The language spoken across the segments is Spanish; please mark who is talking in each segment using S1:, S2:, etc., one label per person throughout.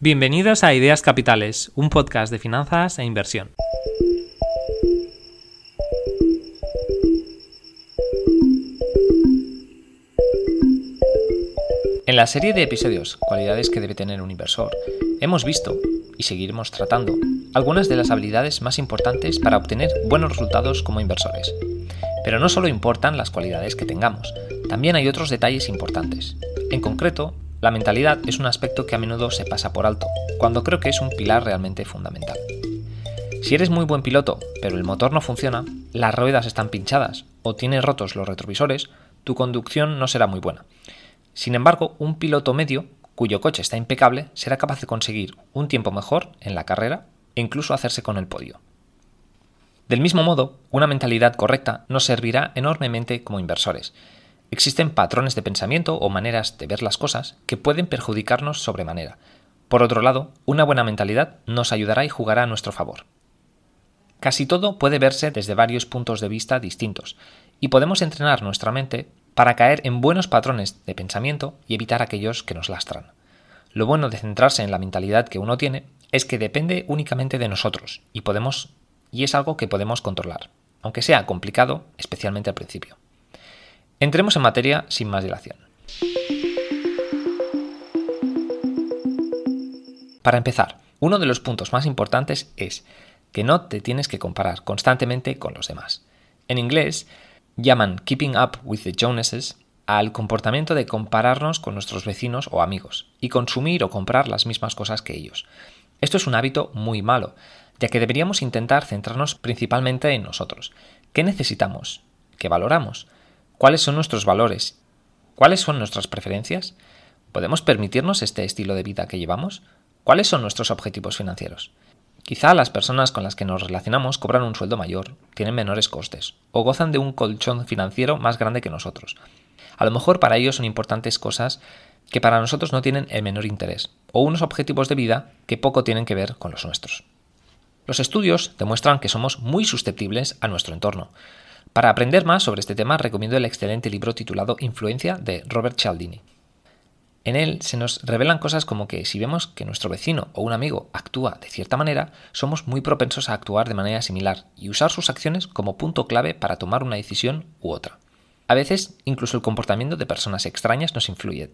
S1: Bienvenidos a Ideas Capitales, un podcast de finanzas e inversión. En la serie de episodios Cualidades que debe tener un inversor, hemos visto, y seguiremos tratando, algunas de las habilidades más importantes para obtener buenos resultados como inversores. Pero no solo importan las cualidades que tengamos, también hay otros detalles importantes. En concreto, la mentalidad es un aspecto que a menudo se pasa por alto, cuando creo que es un pilar realmente fundamental. Si eres muy buen piloto, pero el motor no funciona, las ruedas están pinchadas o tienes rotos los retrovisores, tu conducción no será muy buena. Sin embargo, un piloto medio, cuyo coche está impecable, será capaz de conseguir un tiempo mejor en la carrera e incluso hacerse con el podio. Del mismo modo, una mentalidad correcta nos servirá enormemente como inversores, Existen patrones de pensamiento o maneras de ver las cosas que pueden perjudicarnos sobremanera. Por otro lado, una buena mentalidad nos ayudará y jugará a nuestro favor. Casi todo puede verse desde varios puntos de vista distintos, y podemos entrenar nuestra mente para caer en buenos patrones de pensamiento y evitar aquellos que nos lastran. Lo bueno de centrarse en la mentalidad que uno tiene es que depende únicamente de nosotros y podemos y es algo que podemos controlar, aunque sea complicado, especialmente al principio. Entremos en materia sin más dilación. Para empezar, uno de los puntos más importantes es que no te tienes que comparar constantemente con los demás. En inglés llaman keeping up with the Joneses al comportamiento de compararnos con nuestros vecinos o amigos y consumir o comprar las mismas cosas que ellos. Esto es un hábito muy malo, ya que deberíamos intentar centrarnos principalmente en nosotros. ¿Qué necesitamos? ¿Qué valoramos? ¿Cuáles son nuestros valores? ¿Cuáles son nuestras preferencias? ¿Podemos permitirnos este estilo de vida que llevamos? ¿Cuáles son nuestros objetivos financieros? Quizá las personas con las que nos relacionamos cobran un sueldo mayor, tienen menores costes o gozan de un colchón financiero más grande que nosotros. A lo mejor para ellos son importantes cosas que para nosotros no tienen el menor interés, o unos objetivos de vida que poco tienen que ver con los nuestros. Los estudios demuestran que somos muy susceptibles a nuestro entorno, para aprender más sobre este tema recomiendo el excelente libro titulado Influencia de Robert Cialdini. En él se nos revelan cosas como que si vemos que nuestro vecino o un amigo actúa de cierta manera, somos muy propensos a actuar de manera similar y usar sus acciones como punto clave para tomar una decisión u otra. A veces, incluso el comportamiento de personas extrañas nos influye.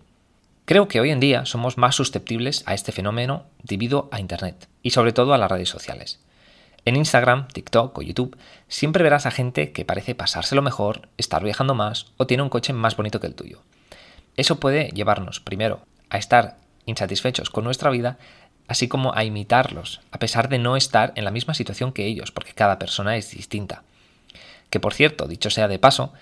S1: Creo que hoy en día somos más susceptibles a este fenómeno debido a Internet y sobre todo a las redes sociales. En Instagram, TikTok o YouTube siempre verás a gente que parece pasárselo mejor, estar viajando más o tiene un coche más bonito que el tuyo. Eso puede llevarnos, primero, a estar insatisfechos con nuestra vida, así como a imitarlos, a pesar de no estar en la misma situación que ellos, porque cada persona es distinta. Que por cierto, dicho sea de paso,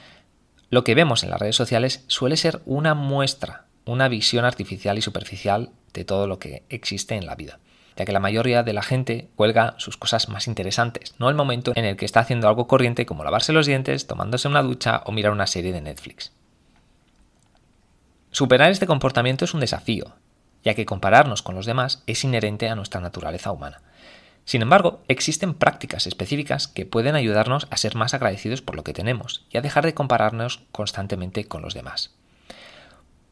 S1: lo que vemos en las redes sociales suele ser una muestra, una visión artificial y superficial de todo lo que existe en la vida ya que la mayoría de la gente cuelga sus cosas más interesantes, no el momento en el que está haciendo algo corriente como lavarse los dientes, tomándose una ducha o mirar una serie de Netflix. Superar este comportamiento es un desafío, ya que compararnos con los demás es inherente a nuestra naturaleza humana. Sin embargo, existen prácticas específicas que pueden ayudarnos a ser más agradecidos por lo que tenemos y a dejar de compararnos constantemente con los demás.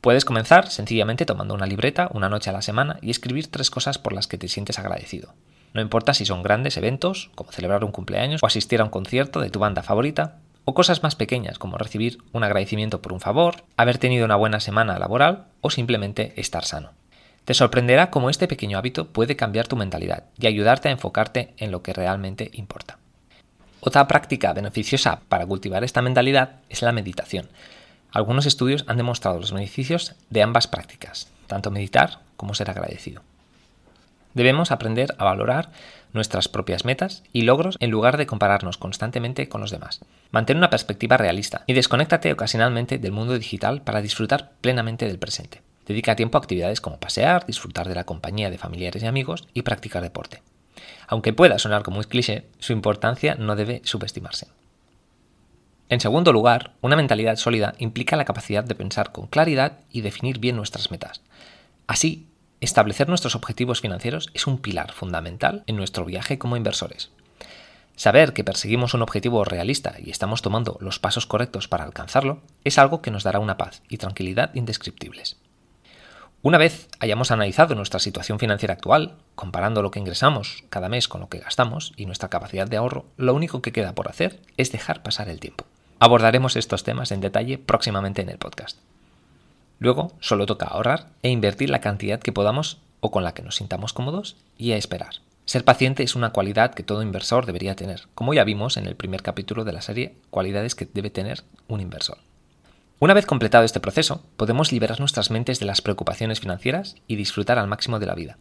S1: Puedes comenzar sencillamente tomando una libreta una noche a la semana y escribir tres cosas por las que te sientes agradecido. No importa si son grandes eventos, como celebrar un cumpleaños o asistir a un concierto de tu banda favorita, o cosas más pequeñas como recibir un agradecimiento por un favor, haber tenido una buena semana laboral o simplemente estar sano. Te sorprenderá cómo este pequeño hábito puede cambiar tu mentalidad y ayudarte a enfocarte en lo que realmente importa. Otra práctica beneficiosa para cultivar esta mentalidad es la meditación. Algunos estudios han demostrado los beneficios de ambas prácticas, tanto meditar como ser agradecido. Debemos aprender a valorar nuestras propias metas y logros en lugar de compararnos constantemente con los demás. Mantén una perspectiva realista y desconéctate ocasionalmente del mundo digital para disfrutar plenamente del presente. Dedica tiempo a actividades como pasear, disfrutar de la compañía de familiares y amigos y practicar deporte. Aunque pueda sonar como un cliché, su importancia no debe subestimarse. En segundo lugar, una mentalidad sólida implica la capacidad de pensar con claridad y definir bien nuestras metas. Así, establecer nuestros objetivos financieros es un pilar fundamental en nuestro viaje como inversores. Saber que perseguimos un objetivo realista y estamos tomando los pasos correctos para alcanzarlo es algo que nos dará una paz y tranquilidad indescriptibles. Una vez hayamos analizado nuestra situación financiera actual, comparando lo que ingresamos cada mes con lo que gastamos y nuestra capacidad de ahorro, lo único que queda por hacer es dejar pasar el tiempo. Abordaremos estos temas en detalle próximamente en el podcast. Luego, solo toca ahorrar e invertir la cantidad que podamos o con la que nos sintamos cómodos y a esperar. Ser paciente es una cualidad que todo inversor debería tener, como ya vimos en el primer capítulo de la serie Cualidades que debe tener un inversor. Una vez completado este proceso, podemos liberar nuestras mentes de las preocupaciones financieras y disfrutar al máximo de la vida.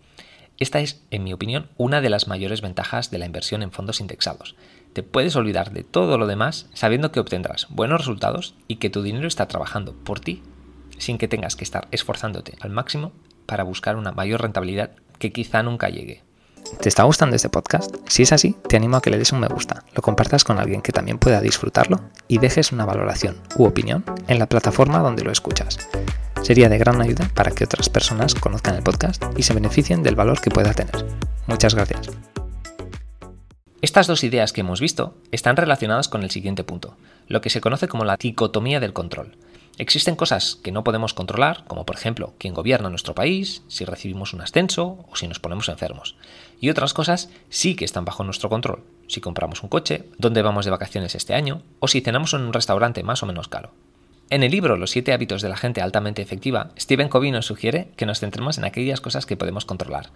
S1: Esta es, en mi opinión, una de las mayores ventajas de la inversión en fondos indexados. Te puedes olvidar de todo lo demás sabiendo que obtendrás buenos resultados y que tu dinero está trabajando por ti sin que tengas que estar esforzándote al máximo para buscar una mayor rentabilidad que quizá nunca llegue. ¿Te está gustando este podcast? Si es así, te animo a que le des un me gusta, lo compartas con alguien que también pueda disfrutarlo y dejes una valoración u opinión en la plataforma donde lo escuchas. Sería de gran ayuda para que otras personas conozcan el podcast y se beneficien del valor que pueda tener. Muchas gracias. Estas dos ideas que hemos visto están relacionadas con el siguiente punto, lo que se conoce como la dicotomía del control. Existen cosas que no podemos controlar, como por ejemplo quién gobierna nuestro país, si recibimos un ascenso o si nos ponemos enfermos. Y otras cosas sí que están bajo nuestro control, si compramos un coche, dónde vamos de vacaciones este año o si cenamos en un restaurante más o menos caro. En el libro Los siete hábitos de la gente altamente efectiva, Stephen Covey nos sugiere que nos centremos en aquellas cosas que podemos controlar.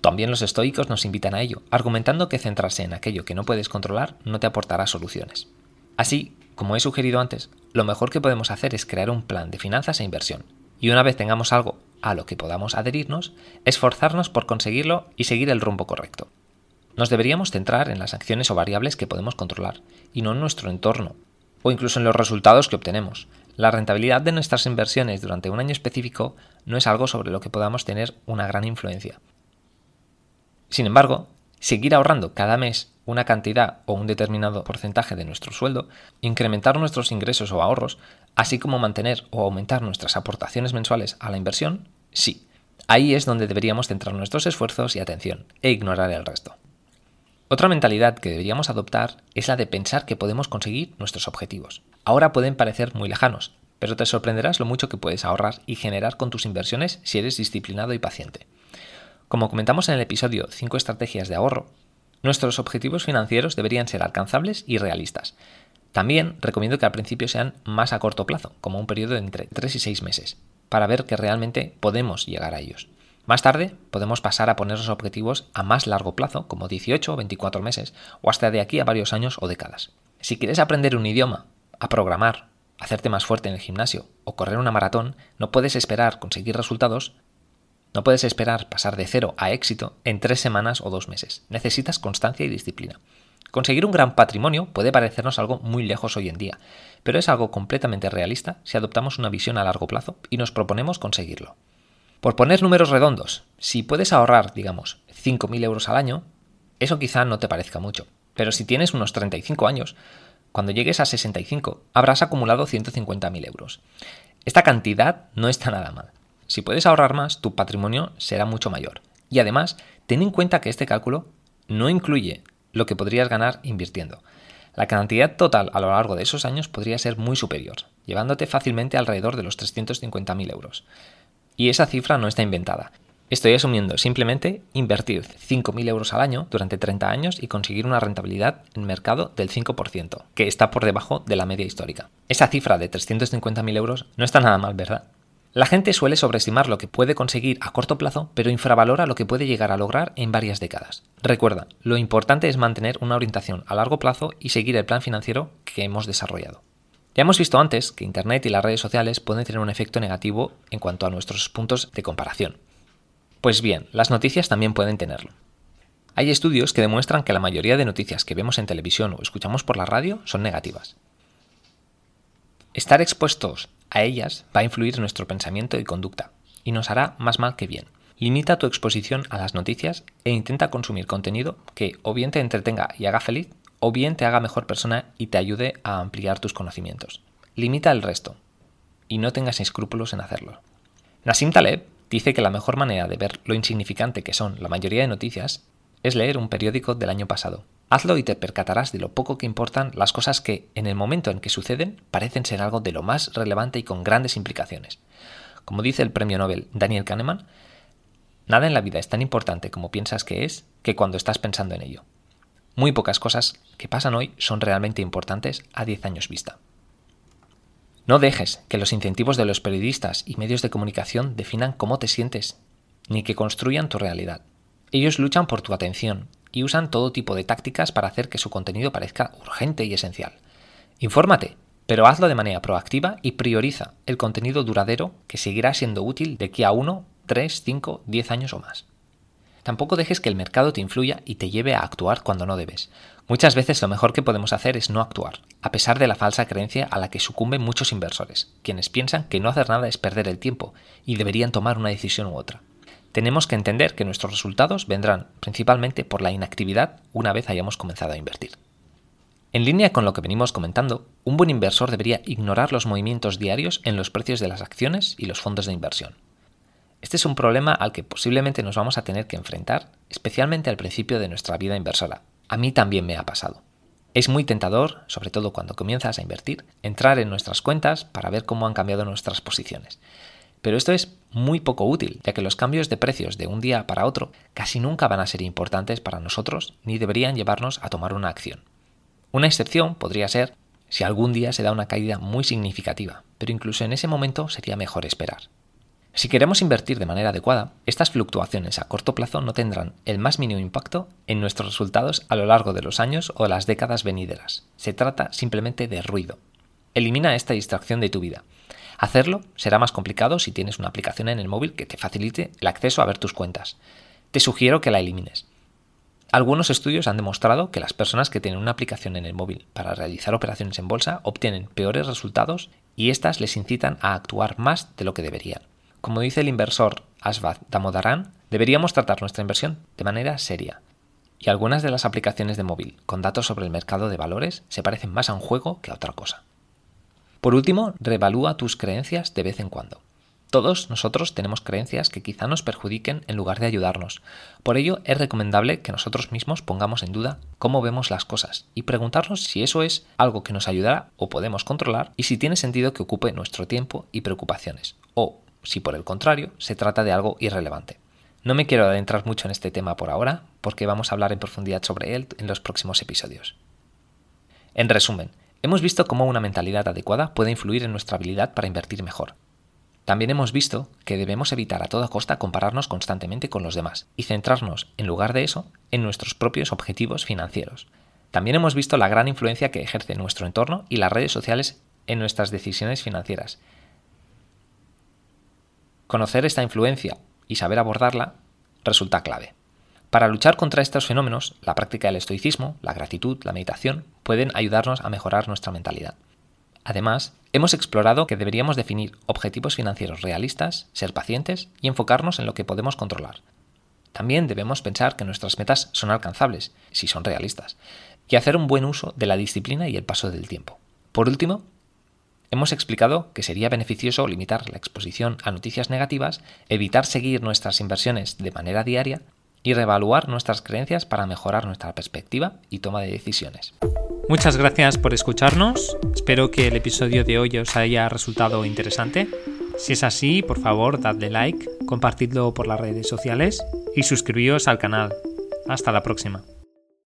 S1: También los estoicos nos invitan a ello, argumentando que centrarse en aquello que no puedes controlar no te aportará soluciones. Así, como he sugerido antes, lo mejor que podemos hacer es crear un plan de finanzas e inversión. Y una vez tengamos algo a lo que podamos adherirnos, esforzarnos por conseguirlo y seguir el rumbo correcto. Nos deberíamos centrar en las acciones o variables que podemos controlar, y no en nuestro entorno, o incluso en los resultados que obtenemos. La rentabilidad de nuestras inversiones durante un año específico no es algo sobre lo que podamos tener una gran influencia. Sin embargo, seguir ahorrando cada mes una cantidad o un determinado porcentaje de nuestro sueldo, incrementar nuestros ingresos o ahorros, así como mantener o aumentar nuestras aportaciones mensuales a la inversión, sí. Ahí es donde deberíamos centrar nuestros esfuerzos y atención, e ignorar el resto. Otra mentalidad que deberíamos adoptar es la de pensar que podemos conseguir nuestros objetivos. Ahora pueden parecer muy lejanos, pero te sorprenderás lo mucho que puedes ahorrar y generar con tus inversiones si eres disciplinado y paciente. Como comentamos en el episodio 5 estrategias de ahorro, Nuestros objetivos financieros deberían ser alcanzables y realistas. También recomiendo que al principio sean más a corto plazo, como un periodo de entre 3 y 6 meses, para ver que realmente podemos llegar a ellos. Más tarde podemos pasar a poner los objetivos a más largo plazo, como 18 o 24 meses, o hasta de aquí a varios años o décadas. Si quieres aprender un idioma, a programar, hacerte más fuerte en el gimnasio o correr una maratón, no puedes esperar conseguir resultados no puedes esperar pasar de cero a éxito en tres semanas o dos meses. Necesitas constancia y disciplina. Conseguir un gran patrimonio puede parecernos algo muy lejos hoy en día, pero es algo completamente realista si adoptamos una visión a largo plazo y nos proponemos conseguirlo. Por poner números redondos, si puedes ahorrar, digamos, 5.000 euros al año, eso quizá no te parezca mucho, pero si tienes unos 35 años, cuando llegues a 65 habrás acumulado 150.000 euros. Esta cantidad no está nada mal. Si puedes ahorrar más, tu patrimonio será mucho mayor. Y además, ten en cuenta que este cálculo no incluye lo que podrías ganar invirtiendo. La cantidad total a lo largo de esos años podría ser muy superior, llevándote fácilmente alrededor de los 350.000 euros. Y esa cifra no está inventada. Estoy asumiendo simplemente invertir 5.000 euros al año durante 30 años y conseguir una rentabilidad en mercado del 5%, que está por debajo de la media histórica. Esa cifra de 350.000 euros no está nada mal, ¿verdad? La gente suele sobreestimar lo que puede conseguir a corto plazo, pero infravalora lo que puede llegar a lograr en varias décadas. Recuerda, lo importante es mantener una orientación a largo plazo y seguir el plan financiero que hemos desarrollado. Ya hemos visto antes que Internet y las redes sociales pueden tener un efecto negativo en cuanto a nuestros puntos de comparación. Pues bien, las noticias también pueden tenerlo. Hay estudios que demuestran que la mayoría de noticias que vemos en televisión o escuchamos por la radio son negativas. Estar expuestos a ellas va a influir nuestro pensamiento y conducta, y nos hará más mal que bien. Limita tu exposición a las noticias e intenta consumir contenido que o bien te entretenga y haga feliz, o bien te haga mejor persona y te ayude a ampliar tus conocimientos. Limita el resto, y no tengas escrúpulos en hacerlo. Nassim Taleb dice que la mejor manera de ver lo insignificante que son la mayoría de noticias es leer un periódico del año pasado. Hazlo y te percatarás de lo poco que importan las cosas que, en el momento en que suceden, parecen ser algo de lo más relevante y con grandes implicaciones. Como dice el premio Nobel Daniel Kahneman, nada en la vida es tan importante como piensas que es que cuando estás pensando en ello. Muy pocas cosas que pasan hoy son realmente importantes a 10 años vista. No dejes que los incentivos de los periodistas y medios de comunicación definan cómo te sientes, ni que construyan tu realidad. Ellos luchan por tu atención y usan todo tipo de tácticas para hacer que su contenido parezca urgente y esencial. Infórmate, pero hazlo de manera proactiva y prioriza el contenido duradero que seguirá siendo útil de aquí a 1, 3, 5, 10 años o más. Tampoco dejes que el mercado te influya y te lleve a actuar cuando no debes. Muchas veces lo mejor que podemos hacer es no actuar, a pesar de la falsa creencia a la que sucumben muchos inversores, quienes piensan que no hacer nada es perder el tiempo y deberían tomar una decisión u otra. Tenemos que entender que nuestros resultados vendrán principalmente por la inactividad una vez hayamos comenzado a invertir. En línea con lo que venimos comentando, un buen inversor debería ignorar los movimientos diarios en los precios de las acciones y los fondos de inversión. Este es un problema al que posiblemente nos vamos a tener que enfrentar, especialmente al principio de nuestra vida inversora. A mí también me ha pasado. Es muy tentador, sobre todo cuando comienzas a invertir, entrar en nuestras cuentas para ver cómo han cambiado nuestras posiciones. Pero esto es muy poco útil, ya que los cambios de precios de un día para otro casi nunca van a ser importantes para nosotros ni deberían llevarnos a tomar una acción. Una excepción podría ser si algún día se da una caída muy significativa, pero incluso en ese momento sería mejor esperar. Si queremos invertir de manera adecuada, estas fluctuaciones a corto plazo no tendrán el más mínimo impacto en nuestros resultados a lo largo de los años o las décadas venideras. Se trata simplemente de ruido. Elimina esta distracción de tu vida. Hacerlo será más complicado si tienes una aplicación en el móvil que te facilite el acceso a ver tus cuentas. Te sugiero que la elimines. Algunos estudios han demostrado que las personas que tienen una aplicación en el móvil para realizar operaciones en bolsa obtienen peores resultados y éstas les incitan a actuar más de lo que deberían. Como dice el inversor Asvad Damodaran, deberíamos tratar nuestra inversión de manera seria. Y algunas de las aplicaciones de móvil con datos sobre el mercado de valores se parecen más a un juego que a otra cosa. Por último, revalúa tus creencias de vez en cuando. Todos nosotros tenemos creencias que quizá nos perjudiquen en lugar de ayudarnos. Por ello, es recomendable que nosotros mismos pongamos en duda cómo vemos las cosas y preguntarnos si eso es algo que nos ayudará o podemos controlar y si tiene sentido que ocupe nuestro tiempo y preocupaciones, o si por el contrario se trata de algo irrelevante. No me quiero adentrar mucho en este tema por ahora, porque vamos a hablar en profundidad sobre él en los próximos episodios. En resumen, hemos visto cómo una mentalidad adecuada puede influir en nuestra habilidad para invertir mejor. También hemos visto que debemos evitar a toda costa compararnos constantemente con los demás y centrarnos, en lugar de eso, en nuestros propios objetivos financieros. También hemos visto la gran influencia que ejerce nuestro entorno y las redes sociales en nuestras decisiones financieras Conocer esta influencia y saber abordarla resulta clave. Para luchar contra estos fenómenos, la práctica del estoicismo, la gratitud, la meditación pueden ayudarnos a mejorar nuestra mentalidad. Además, hemos explorado que deberíamos definir objetivos financieros realistas, ser pacientes y enfocarnos en lo que podemos controlar. También debemos pensar que nuestras metas son alcanzables, si son realistas, y hacer un buen uso de la disciplina y el paso del tiempo. Por último, Hemos explicado que sería beneficioso limitar la exposición a noticias negativas, evitar seguir nuestras inversiones de manera diaria y reevaluar nuestras creencias para mejorar nuestra perspectiva y toma de decisiones.
S2: Muchas gracias por escucharnos. Espero que el episodio de hoy os haya resultado interesante. Si es así, por favor, dadle like, compartidlo por las redes sociales y suscribíos al canal. Hasta la próxima.